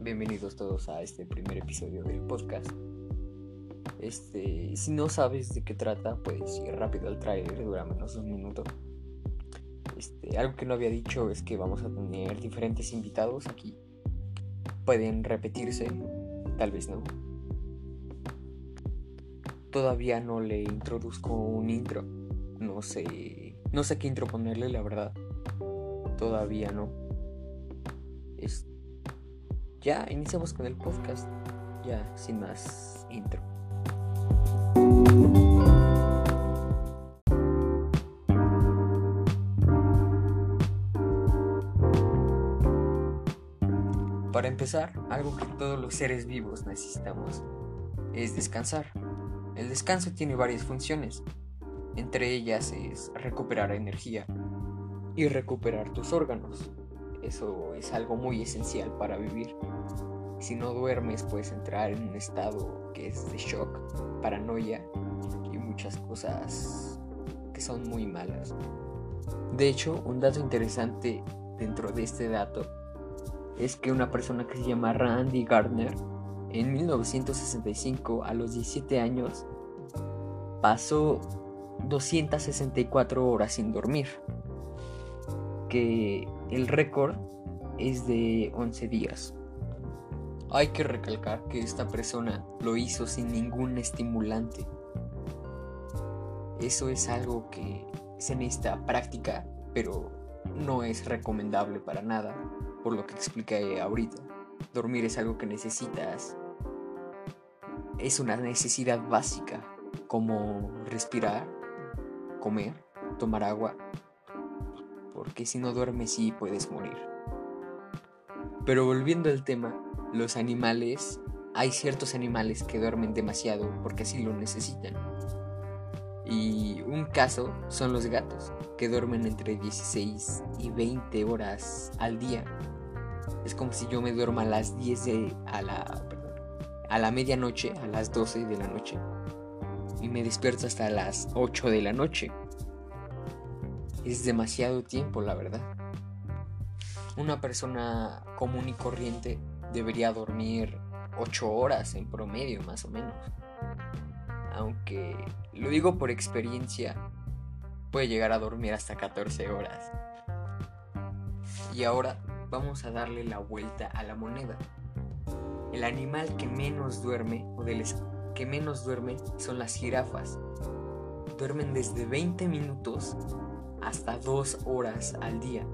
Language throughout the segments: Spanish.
Bienvenidos todos a este primer episodio del podcast. Este, si no sabes de qué trata, puedes ir rápido al trailer, dura menos de un minuto. Este, algo que no había dicho es que vamos a tener diferentes invitados aquí. Pueden repetirse, tal vez no. Todavía no le introduzco un intro. No sé, no sé qué intro ponerle, la verdad. Todavía no. Es... Ya, iniciamos con el podcast. Ya, sin más intro. Para empezar, algo que todos los seres vivos necesitamos es descansar. El descanso tiene varias funciones. Entre ellas es recuperar energía y recuperar tus órganos. Eso es algo muy esencial para vivir. Si no duermes puedes entrar en un estado que es de shock, paranoia y muchas cosas que son muy malas. De hecho, un dato interesante dentro de este dato es que una persona que se llama Randy Gardner en 1965 a los 17 años pasó 264 horas sin dormir, que el récord es de 11 días. Hay que recalcar que esta persona lo hizo sin ningún estimulante. Eso es algo que se necesita práctica, pero no es recomendable para nada, por lo que expliqué ahorita. Dormir es algo que necesitas. Es una necesidad básica, como respirar, comer, tomar agua, porque si no duermes sí puedes morir. Pero volviendo al tema, los animales, hay ciertos animales que duermen demasiado porque así lo necesitan. Y un caso son los gatos, que duermen entre 16 y 20 horas al día. Es como si yo me duerma a las 10 de, a la a la medianoche, a las 12 de la noche. Y me despierto hasta las 8 de la noche. Es demasiado tiempo, la verdad. Una persona común y corriente debería dormir 8 horas en promedio, más o menos. Aunque lo digo por experiencia, puede llegar a dormir hasta 14 horas. Y ahora vamos a darle la vuelta a la moneda. El animal que menos duerme o de los que menos duermen son las jirafas. Duermen desde 20 minutos hasta 2 horas al día.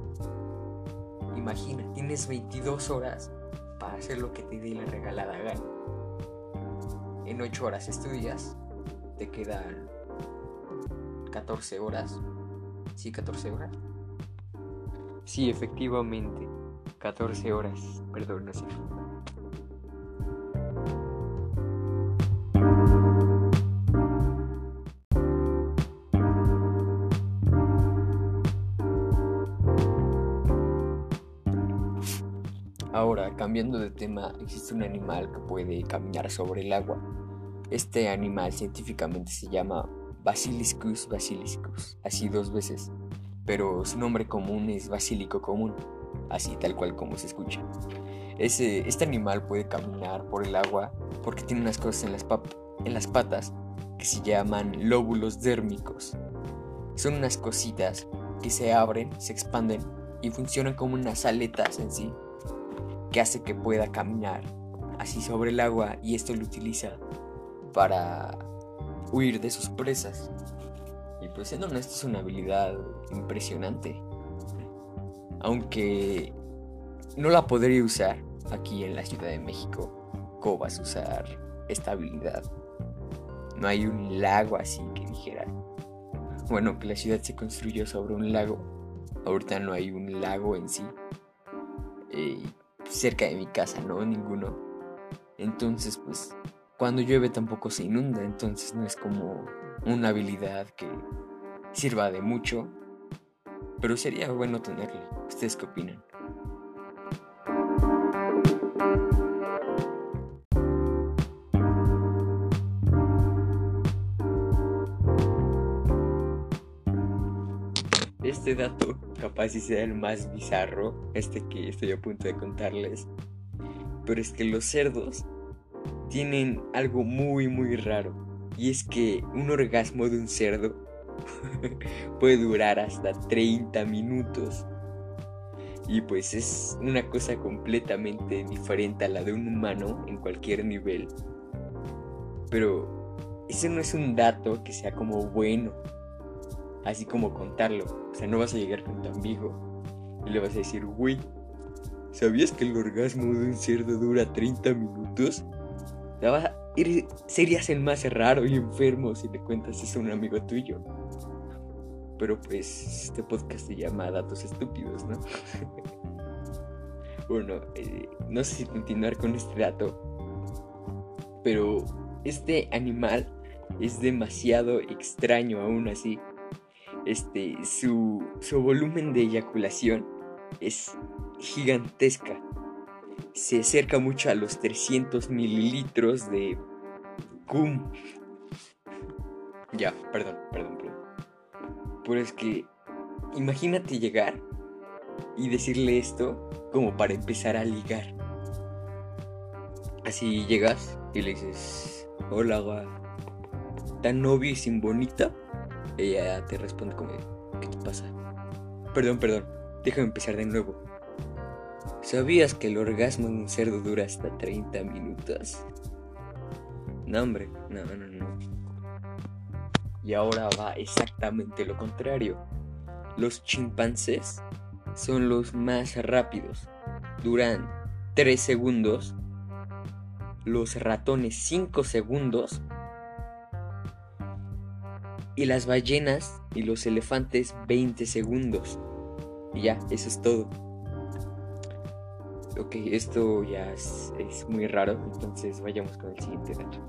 Imagina, tienes 22 horas para hacer lo que te dé la regalada gana. En 8 horas estudias, te quedan 14 horas. ¿Sí, 14 horas? Sí, efectivamente, 14 horas. Perdón, no sé. Ahora, cambiando de tema, existe un animal que puede caminar sobre el agua. Este animal científicamente se llama Basiliscus basiliscus, así dos veces, pero su nombre común es basílico común, así tal cual como se escucha. Este animal puede caminar por el agua porque tiene unas cosas en las, en las patas que se llaman lóbulos dérmicos. Son unas cositas que se abren, se expanden y funcionan como unas aletas en sí que hace que pueda caminar así sobre el agua y esto lo utiliza para huir de sus presas. Y pues siendo honesto es una habilidad impresionante. Aunque no la podría usar aquí en la Ciudad de México, ¿cómo vas a usar esta habilidad? No hay un lago así que dijera. Bueno, que la ciudad se construyó sobre un lago. Ahorita no hay un lago en sí. Eh, cerca de mi casa, ¿no? Ninguno. Entonces, pues, cuando llueve tampoco se inunda, entonces no es como una habilidad que sirva de mucho, pero sería bueno tenerla. ¿Ustedes qué opinan? Este dato capaz si sea el más bizarro, este que estoy a punto de contarles. Pero es que los cerdos tienen algo muy muy raro. Y es que un orgasmo de un cerdo puede durar hasta 30 minutos. Y pues es una cosa completamente diferente a la de un humano en cualquier nivel. Pero ese no es un dato que sea como bueno así como contarlo. O sea, no vas a llegar con tu amigo y le vas a decir, güey, ¿sabías que el orgasmo de un cerdo dura 30 minutos? La ir, serías el más raro y enfermo si te cuentas eso a un amigo tuyo. Pero pues este podcast se llama Datos Estúpidos, ¿no? bueno, eh, no sé si continuar con este dato. Pero este animal es demasiado extraño aún así este, su, volumen de eyaculación es gigantesca. Se acerca mucho a los 300 mililitros de cum. Ya, perdón, perdón, perdón. Pero es que imagínate llegar y decirle esto como para empezar a ligar. Así llegas y le dices, hola, tan novia y sin bonita ella te responde como, ¿qué te pasa? Perdón, perdón, déjame empezar de nuevo. ¿Sabías que el orgasmo de un cerdo dura hasta 30 minutos? No, hombre, no, no, no. Y ahora va exactamente lo contrario. Los chimpancés son los más rápidos. Duran 3 segundos. Los ratones 5 segundos y las ballenas y los elefantes 20 segundos. Y ya, eso es todo. Ok, esto ya es, muy raro, entonces vayamos con el siguiente dato.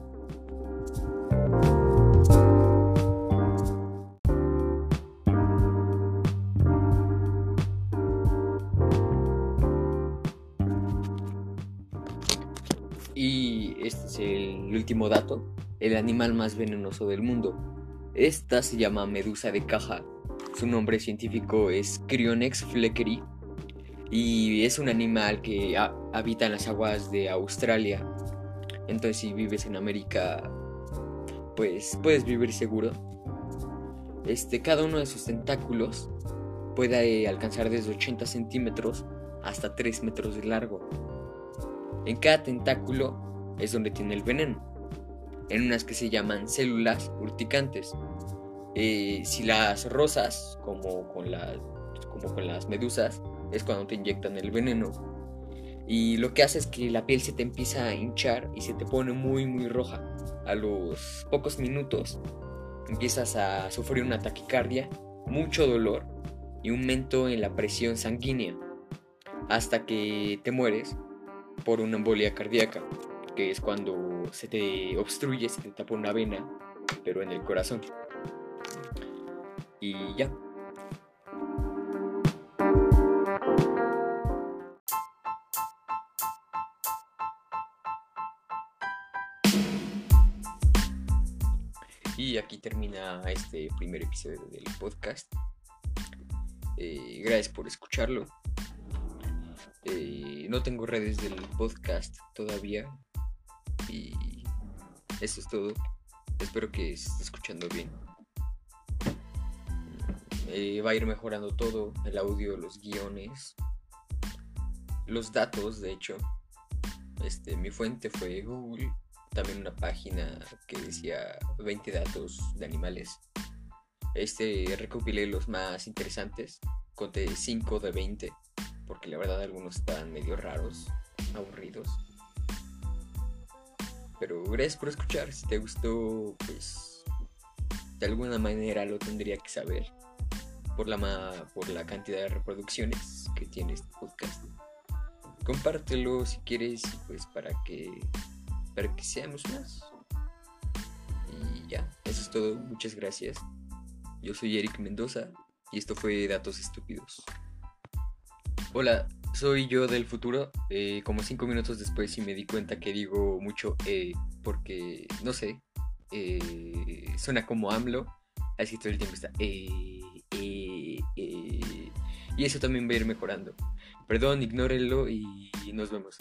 Y este es el último dato, el animal más venenoso del mundo. Esta se llama medusa de caja. Su nombre científico es Cryonex fleckeri y es un animal que habita en las aguas de Australia. Entonces si vives en América, pues puedes vivir seguro. Este, cada uno de sus tentáculos puede alcanzar desde 80 centímetros hasta 3 metros de largo. En cada tentáculo es donde tiene el veneno en unas que se llaman células urticantes. Eh, si las rosas, como con, como con las medusas, es cuando te inyectan el veneno. Y lo que hace es que la piel se te empieza a hinchar y se te pone muy muy roja. A los pocos minutos empiezas a sufrir una taquicardia, mucho dolor y un aumento en la presión sanguínea hasta que te mueres por una embolia cardíaca que es cuando se te obstruye, se te tapa una vena, pero en el corazón. Y ya. Y aquí termina este primer episodio del podcast. Eh, gracias por escucharlo. Eh, no tengo redes del podcast todavía, y eso es todo. Espero que esté escuchando bien. Eh, va a ir mejorando todo, el audio, los guiones, los datos, de hecho. Este, mi fuente fue Google, también una página que decía 20 datos de animales. Este recopilé los más interesantes, conté 5 de 20, porque la verdad algunos están medio raros, aburridos. Pero gracias por escuchar. Si te gustó, pues de alguna manera lo tendría que saber por la, por la cantidad de reproducciones que tiene este podcast. Compártelo si quieres, pues para que, para que seamos más. Y ya, eso es todo. Muchas gracias. Yo soy Eric Mendoza y esto fue Datos Estúpidos. Hola, soy yo del futuro. Eh, como cinco minutos después y me di cuenta que digo mucho eh, porque, no sé, eh, suena como AMLO. Así todo el tiempo está eh y eso también va a ir mejorando. Perdón, ignórenlo y nos vemos.